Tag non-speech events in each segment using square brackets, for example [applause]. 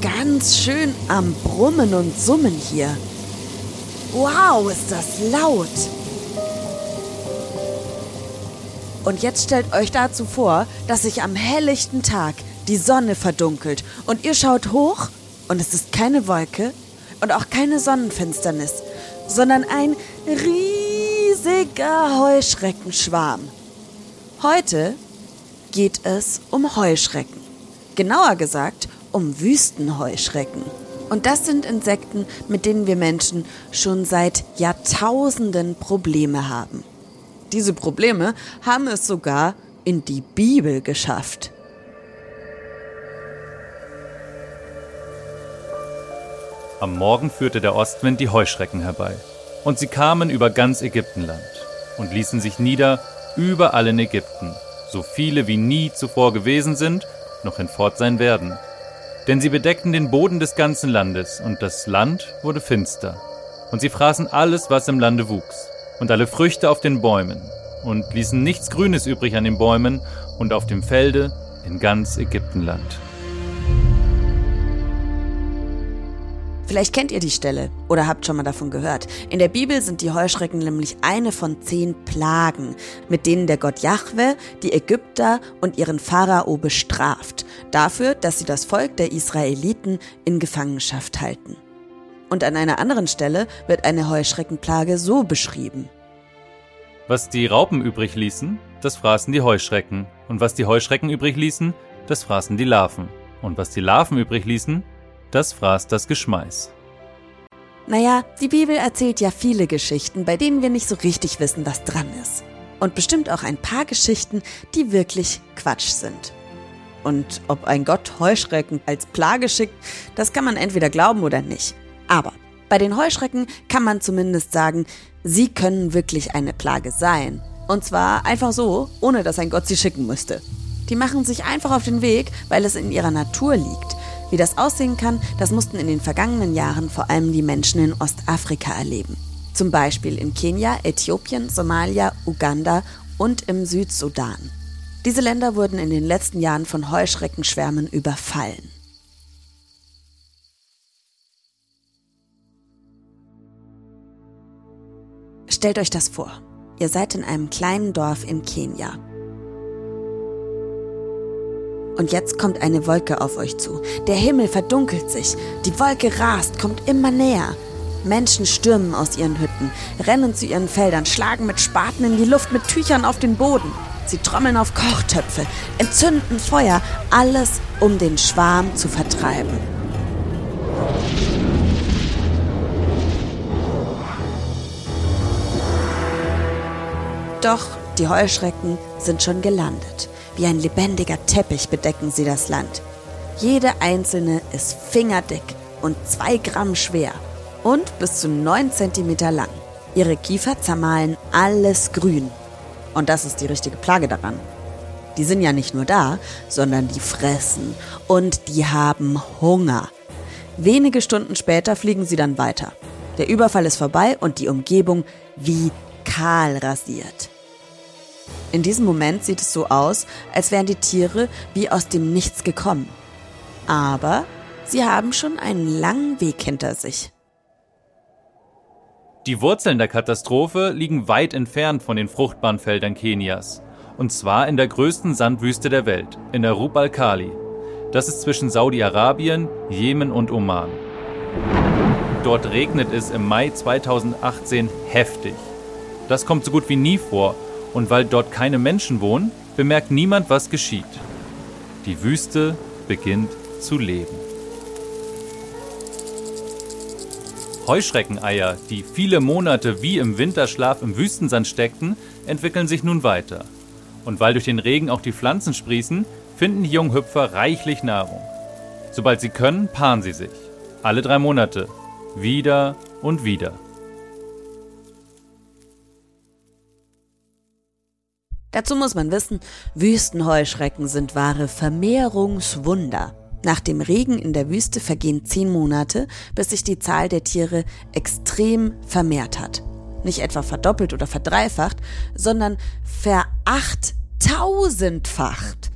Ganz schön am Brummen und Summen hier. Wow, ist das laut. Und jetzt stellt euch dazu vor, dass sich am helllichten Tag die Sonne verdunkelt und ihr schaut hoch und es ist keine Wolke und auch keine Sonnenfinsternis, sondern ein riesiger Heuschreckenschwarm. Heute geht es um Heuschrecken. Genauer gesagt um Wüstenheuschrecken. Und das sind Insekten, mit denen wir Menschen schon seit Jahrtausenden Probleme haben. Diese Probleme haben es sogar in die Bibel geschafft. Am Morgen führte der Ostwind die Heuschrecken herbei. Und sie kamen über ganz Ägyptenland und ließen sich nieder überall in Ägypten, so viele wie nie zuvor gewesen sind, noch hinfort sein werden. Denn sie bedeckten den Boden des ganzen Landes, und das Land wurde finster. Und sie fraßen alles, was im Lande wuchs, und alle Früchte auf den Bäumen, und ließen nichts Grünes übrig an den Bäumen und auf dem Felde in ganz Ägyptenland. Vielleicht kennt ihr die Stelle oder habt schon mal davon gehört. In der Bibel sind die Heuschrecken nämlich eine von zehn Plagen, mit denen der Gott Jahwe die Ägypter und ihren Pharao bestraft, dafür, dass sie das Volk der Israeliten in Gefangenschaft halten. Und an einer anderen Stelle wird eine Heuschreckenplage so beschrieben. Was die Raupen übrig ließen, das fraßen die Heuschrecken. Und was die Heuschrecken übrig ließen, das fraßen die Larven. Und was die Larven übrig ließen, das fraß das Geschmeiß. Naja, die Bibel erzählt ja viele Geschichten, bei denen wir nicht so richtig wissen, was dran ist. Und bestimmt auch ein paar Geschichten, die wirklich Quatsch sind. Und ob ein Gott Heuschrecken als Plage schickt, das kann man entweder glauben oder nicht. Aber bei den Heuschrecken kann man zumindest sagen, sie können wirklich eine Plage sein. Und zwar einfach so, ohne dass ein Gott sie schicken müsste. Die machen sich einfach auf den Weg, weil es in ihrer Natur liegt. Wie das aussehen kann, das mussten in den vergangenen Jahren vor allem die Menschen in Ostafrika erleben. Zum Beispiel in Kenia, Äthiopien, Somalia, Uganda und im Südsudan. Diese Länder wurden in den letzten Jahren von Heuschreckenschwärmen überfallen. Stellt euch das vor. Ihr seid in einem kleinen Dorf in Kenia. Und jetzt kommt eine Wolke auf euch zu. Der Himmel verdunkelt sich. Die Wolke rast, kommt immer näher. Menschen stürmen aus ihren Hütten, rennen zu ihren Feldern, schlagen mit Spaten in die Luft, mit Tüchern auf den Boden. Sie trommeln auf Kochtöpfe, entzünden Feuer, alles um den Schwarm zu vertreiben. Doch die Heuschrecken sind schon gelandet. Wie ein lebendiger Teppich bedecken sie das Land. Jede einzelne ist fingerdick und zwei Gramm schwer und bis zu neun Zentimeter lang. Ihre Kiefer zermahlen alles grün. Und das ist die richtige Plage daran. Die sind ja nicht nur da, sondern die fressen und die haben Hunger. Wenige Stunden später fliegen sie dann weiter. Der Überfall ist vorbei und die Umgebung wie kahl rasiert. In diesem Moment sieht es so aus, als wären die Tiere wie aus dem Nichts gekommen. Aber sie haben schon einen langen Weg hinter sich. Die Wurzeln der Katastrophe liegen weit entfernt von den fruchtbaren Feldern Kenias. Und zwar in der größten Sandwüste der Welt, in der Rub al-Khali. Das ist zwischen Saudi-Arabien, Jemen und Oman. Dort regnet es im Mai 2018 heftig. Das kommt so gut wie nie vor und weil dort keine Menschen wohnen, bemerkt niemand, was geschieht. Die Wüste beginnt zu leben. Heuschreckeneier, die viele Monate wie im Winterschlaf im Wüstensand steckten, entwickeln sich nun weiter. Und weil durch den Regen auch die Pflanzen sprießen, finden die jungen Hüpfer reichlich Nahrung. Sobald sie können, paaren sie sich. Alle drei Monate. Wieder und wieder. Dazu muss man wissen, Wüstenheuschrecken sind wahre Vermehrungswunder. Nach dem Regen in der Wüste vergehen zehn Monate, bis sich die Zahl der Tiere extrem vermehrt hat. Nicht etwa verdoppelt oder verdreifacht, sondern verachttausendfacht.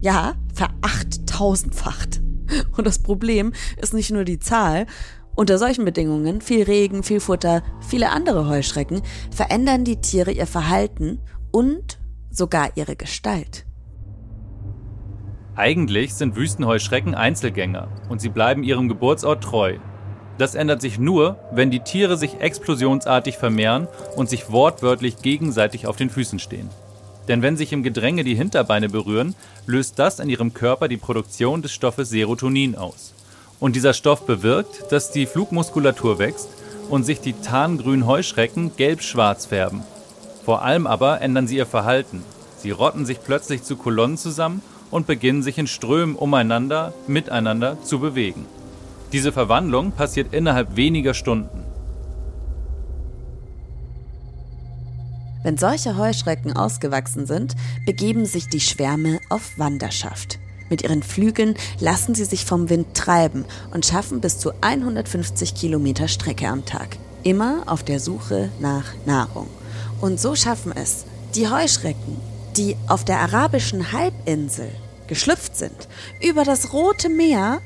Ja, verachttausendfacht. Und das Problem ist nicht nur die Zahl. Unter solchen Bedingungen, viel Regen, viel Futter, viele andere Heuschrecken, verändern die Tiere ihr Verhalten und sogar ihre Gestalt. Eigentlich sind Wüstenheuschrecken Einzelgänger und sie bleiben ihrem Geburtsort treu. Das ändert sich nur, wenn die Tiere sich explosionsartig vermehren und sich wortwörtlich gegenseitig auf den Füßen stehen. Denn wenn sich im Gedränge die Hinterbeine berühren, löst das in ihrem Körper die Produktion des Stoffes Serotonin aus. Und dieser Stoff bewirkt, dass die Flugmuskulatur wächst und sich die tarngrünen Heuschrecken gelb-schwarz färben. Vor allem aber ändern sie ihr Verhalten. Sie rotten sich plötzlich zu Kolonnen zusammen und beginnen sich in Strömen umeinander, miteinander zu bewegen. Diese Verwandlung passiert innerhalb weniger Stunden. Wenn solche Heuschrecken ausgewachsen sind, begeben sich die Schwärme auf Wanderschaft. Mit ihren Flügeln lassen sie sich vom Wind treiben und schaffen bis zu 150 Kilometer Strecke am Tag. Immer auf der Suche nach Nahrung. Und so schaffen es die Heuschrecken, die auf der arabischen Halbinsel geschlüpft sind, über das Rote Meer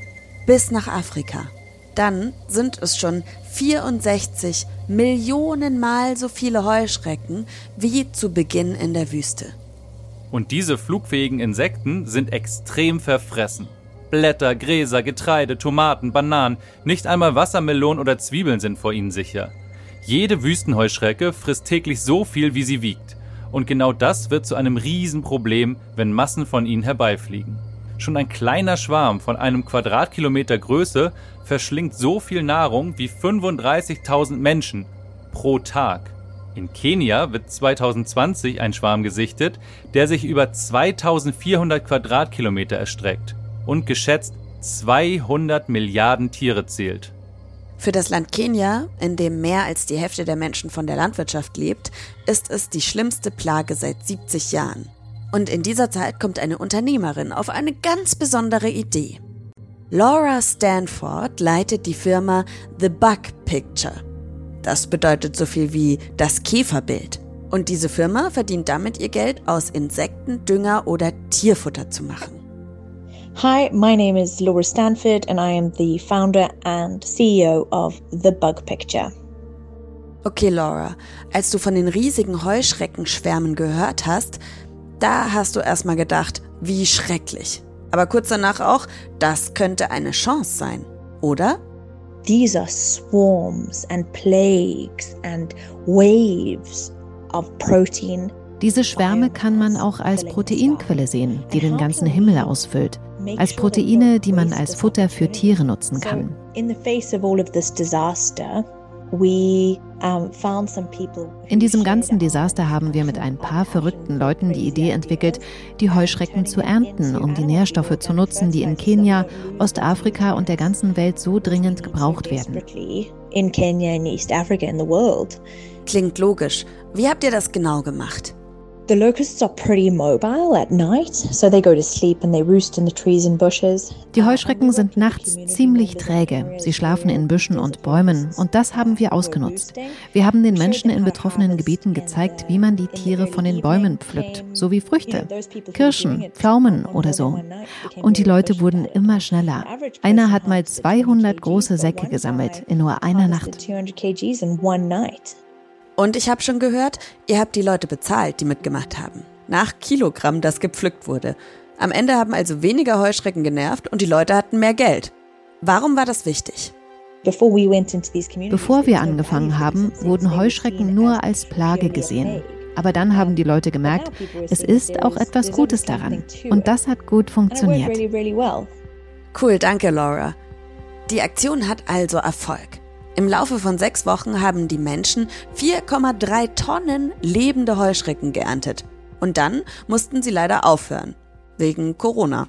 bis nach Afrika. Dann sind es schon 64 Millionen Mal so viele Heuschrecken wie zu Beginn in der Wüste. Und diese flugfähigen Insekten sind extrem verfressen. Blätter, Gräser, Getreide, Tomaten, Bananen, nicht einmal Wassermelonen oder Zwiebeln sind vor ihnen sicher. Jede Wüstenheuschrecke frisst täglich so viel, wie sie wiegt. Und genau das wird zu einem Riesenproblem, wenn Massen von ihnen herbeifliegen. Schon ein kleiner Schwarm von einem Quadratkilometer Größe verschlingt so viel Nahrung wie 35.000 Menschen pro Tag. In Kenia wird 2020 ein Schwarm gesichtet, der sich über 2400 Quadratkilometer erstreckt und geschätzt 200 Milliarden Tiere zählt. Für das Land Kenia, in dem mehr als die Hälfte der Menschen von der Landwirtschaft lebt, ist es die schlimmste Plage seit 70 Jahren. Und in dieser Zeit kommt eine Unternehmerin auf eine ganz besondere Idee. Laura Stanford leitet die Firma The Bug Picture. Das bedeutet so viel wie das Käferbild. Und diese Firma verdient damit ihr Geld aus Insekten, Dünger oder Tierfutter zu machen. Hi, my name is Laura Stanford, and I am the founder and CEO of The Bug Picture. Okay, Laura, als du von den riesigen Heuschreckenschwärmen gehört hast, da hast du erstmal gedacht, wie schrecklich. Aber kurz danach auch, das könnte eine Chance sein, oder? These are swarms and plagues and waves of protein diese Schwärme kann man auch als Proteinquelle sehen, die den ganzen Himmel ausfüllt als Proteine, die man als Futter für Tiere nutzen kann. In diesem ganzen Desaster haben wir mit ein paar verrückten Leuten die Idee entwickelt, die Heuschrecken zu ernten, um die Nährstoffe zu nutzen, die in Kenia, Ostafrika und der ganzen Welt so dringend gebraucht werden. Klingt logisch. Wie habt ihr das genau gemacht? The locusts are pretty mobile at night, so they go to sleep and they roost in the trees and bushes. Die Heuschrecken sind nachts ziemlich träge. Sie schlafen in Büschen und Bäumen und das haben wir ausgenutzt. Wir haben den Menschen in betroffenen Gebieten gezeigt, wie man die Tiere von den Bäumen pflückt, so wie Früchte, Kirschen, Pflaumen oder so. Und die Leute wurden immer schneller. Einer hat mal 200 große Säcke gesammelt in nur einer Nacht. Und ich habe schon gehört, ihr habt die Leute bezahlt, die mitgemacht haben. Nach Kilogramm, das gepflückt wurde. Am Ende haben also weniger Heuschrecken genervt und die Leute hatten mehr Geld. Warum war das wichtig? Bevor wir angefangen haben, wurden Heuschrecken nur als Plage gesehen. Aber dann haben die Leute gemerkt, es ist auch etwas Gutes daran. Und das hat gut funktioniert. Cool, danke Laura. Die Aktion hat also Erfolg. Im Laufe von sechs Wochen haben die Menschen 4,3 Tonnen lebende Heuschrecken geerntet. Und dann mussten sie leider aufhören. wegen Corona.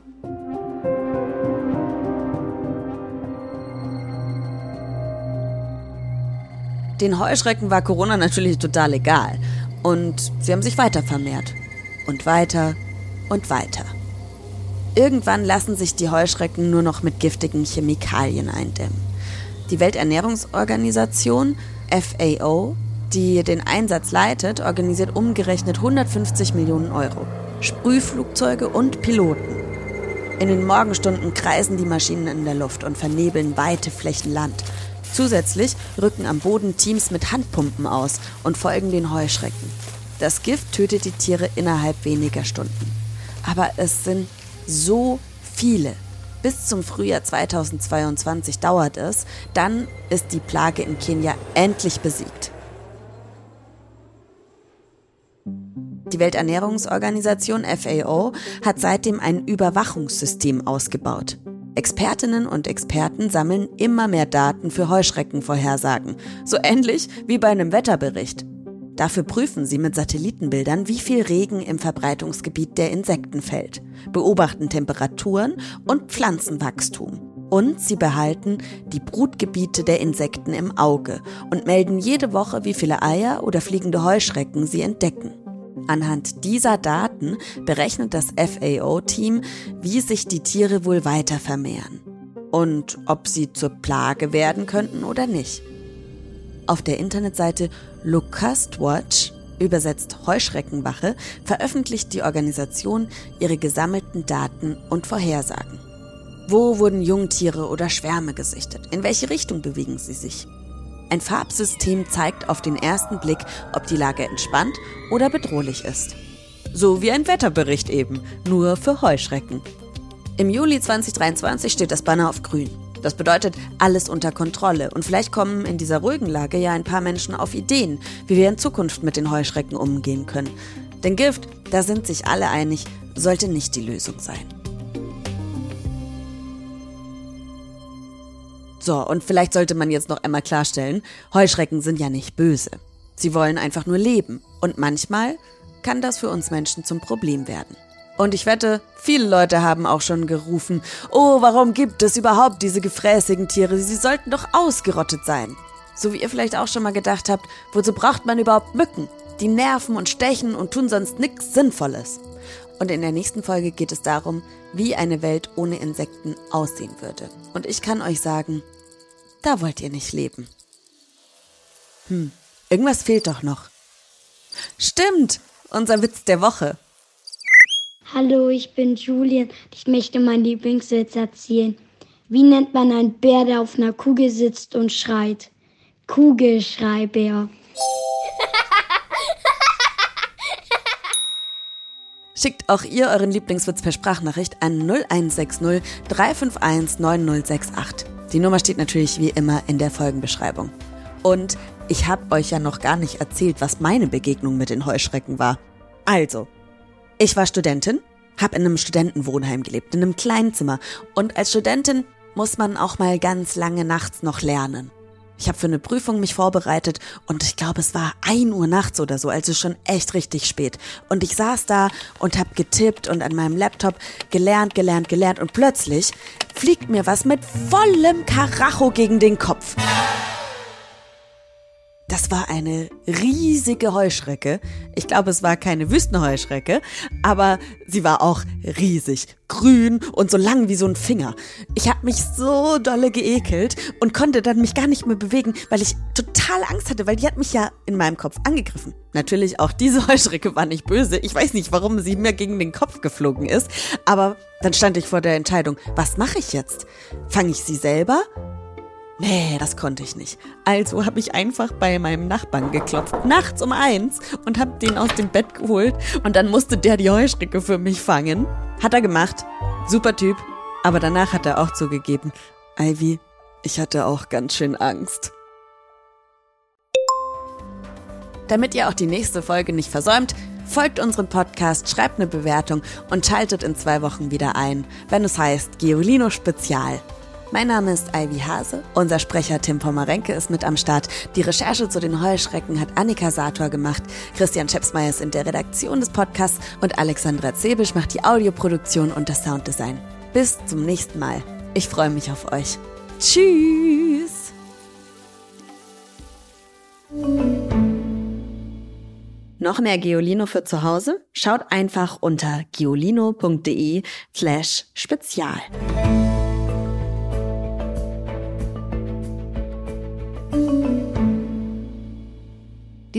Den Heuschrecken war Corona natürlich total egal. Und sie haben sich weiter vermehrt. Und weiter und weiter. Irgendwann lassen sich die Heuschrecken nur noch mit giftigen Chemikalien eindämmen. Die Welternährungsorganisation FAO, die den Einsatz leitet, organisiert umgerechnet 150 Millionen Euro. Sprühflugzeuge und Piloten. In den Morgenstunden kreisen die Maschinen in der Luft und vernebeln weite Flächen Land. Zusätzlich rücken am Boden Teams mit Handpumpen aus und folgen den Heuschrecken. Das Gift tötet die Tiere innerhalb weniger Stunden. Aber es sind so viele. Bis zum Frühjahr 2022 dauert es, dann ist die Plage in Kenia endlich besiegt. Die Welternährungsorganisation FAO hat seitdem ein Überwachungssystem ausgebaut. Expertinnen und Experten sammeln immer mehr Daten für Heuschreckenvorhersagen, so ähnlich wie bei einem Wetterbericht. Dafür prüfen sie mit Satellitenbildern, wie viel Regen im Verbreitungsgebiet der Insekten fällt, beobachten Temperaturen und Pflanzenwachstum. Und sie behalten die Brutgebiete der Insekten im Auge und melden jede Woche, wie viele Eier oder fliegende Heuschrecken sie entdecken. Anhand dieser Daten berechnet das FAO-Team, wie sich die Tiere wohl weiter vermehren und ob sie zur Plage werden könnten oder nicht. Auf der Internetseite Locust Watch, übersetzt Heuschreckenwache, veröffentlicht die Organisation ihre gesammelten Daten und Vorhersagen. Wo wurden Jungtiere oder Schwärme gesichtet? In welche Richtung bewegen sie sich? Ein Farbsystem zeigt auf den ersten Blick, ob die Lage entspannt oder bedrohlich ist. So wie ein Wetterbericht eben, nur für Heuschrecken. Im Juli 2023 steht das Banner auf grün. Das bedeutet alles unter Kontrolle und vielleicht kommen in dieser ruhigen Lage ja ein paar Menschen auf Ideen, wie wir in Zukunft mit den Heuschrecken umgehen können. Denn Gift, da sind sich alle einig, sollte nicht die Lösung sein. So, und vielleicht sollte man jetzt noch einmal klarstellen, Heuschrecken sind ja nicht böse. Sie wollen einfach nur leben. Und manchmal kann das für uns Menschen zum Problem werden. Und ich wette, viele Leute haben auch schon gerufen, oh, warum gibt es überhaupt diese gefräßigen Tiere? Sie sollten doch ausgerottet sein. So wie ihr vielleicht auch schon mal gedacht habt, wozu braucht man überhaupt Mücken? Die nerven und stechen und tun sonst nichts Sinnvolles. Und in der nächsten Folge geht es darum, wie eine Welt ohne Insekten aussehen würde. Und ich kann euch sagen, da wollt ihr nicht leben. Hm, irgendwas fehlt doch noch. Stimmt, unser Witz der Woche. Hallo, ich bin Julian. Ich möchte meinen Lieblingswitz erzählen. Wie nennt man einen Bär, der auf einer Kugel sitzt und schreit? Kugelschreibär. [laughs] Schickt auch ihr euren Lieblingswitz per Sprachnachricht an 0160 351 9068. Die Nummer steht natürlich wie immer in der Folgenbeschreibung. Und ich habe euch ja noch gar nicht erzählt, was meine Begegnung mit den Heuschrecken war. Also, ich war Studentin, habe in einem Studentenwohnheim gelebt, in einem kleinen Zimmer. Und als Studentin muss man auch mal ganz lange nachts noch lernen. Ich habe für eine Prüfung mich vorbereitet und ich glaube, es war ein Uhr nachts oder so, also schon echt richtig spät. Und ich saß da und habe getippt und an meinem Laptop gelernt, gelernt, gelernt und plötzlich fliegt mir was mit vollem Karacho gegen den Kopf. Das war eine riesige Heuschrecke. Ich glaube, es war keine Wüstenheuschrecke, aber sie war auch riesig, grün und so lang wie so ein Finger. Ich habe mich so dolle geekelt und konnte dann mich gar nicht mehr bewegen, weil ich total Angst hatte, weil die hat mich ja in meinem Kopf angegriffen. Natürlich auch diese [laughs] Heuschrecke war nicht böse. Ich weiß nicht, warum sie mir gegen den Kopf geflogen ist, aber dann stand ich vor der Entscheidung, was mache ich jetzt? Fange ich sie selber Nee, das konnte ich nicht. Also habe ich einfach bei meinem Nachbarn geklopft, nachts um eins, und habe den aus dem Bett geholt. Und dann musste der die Heuschrecke für mich fangen. Hat er gemacht. Super Typ. Aber danach hat er auch zugegeben, Ivy, ich hatte auch ganz schön Angst. Damit ihr auch die nächste Folge nicht versäumt, folgt unserem Podcast, schreibt eine Bewertung und schaltet in zwei Wochen wieder ein, wenn es heißt Geolino Spezial. Mein Name ist Ivy Hase. Unser Sprecher Tim Pommerenke ist mit am Start. Die Recherche zu den Heuschrecken hat Annika Sator gemacht. Christian Schepsmeier ist in der Redaktion des Podcasts und Alexandra Zebisch macht die Audioproduktion und das Sounddesign. Bis zum nächsten Mal. Ich freue mich auf euch. Tschüss! Noch mehr Geolino für zu Hause? Schaut einfach unter geolino.de slash spezial.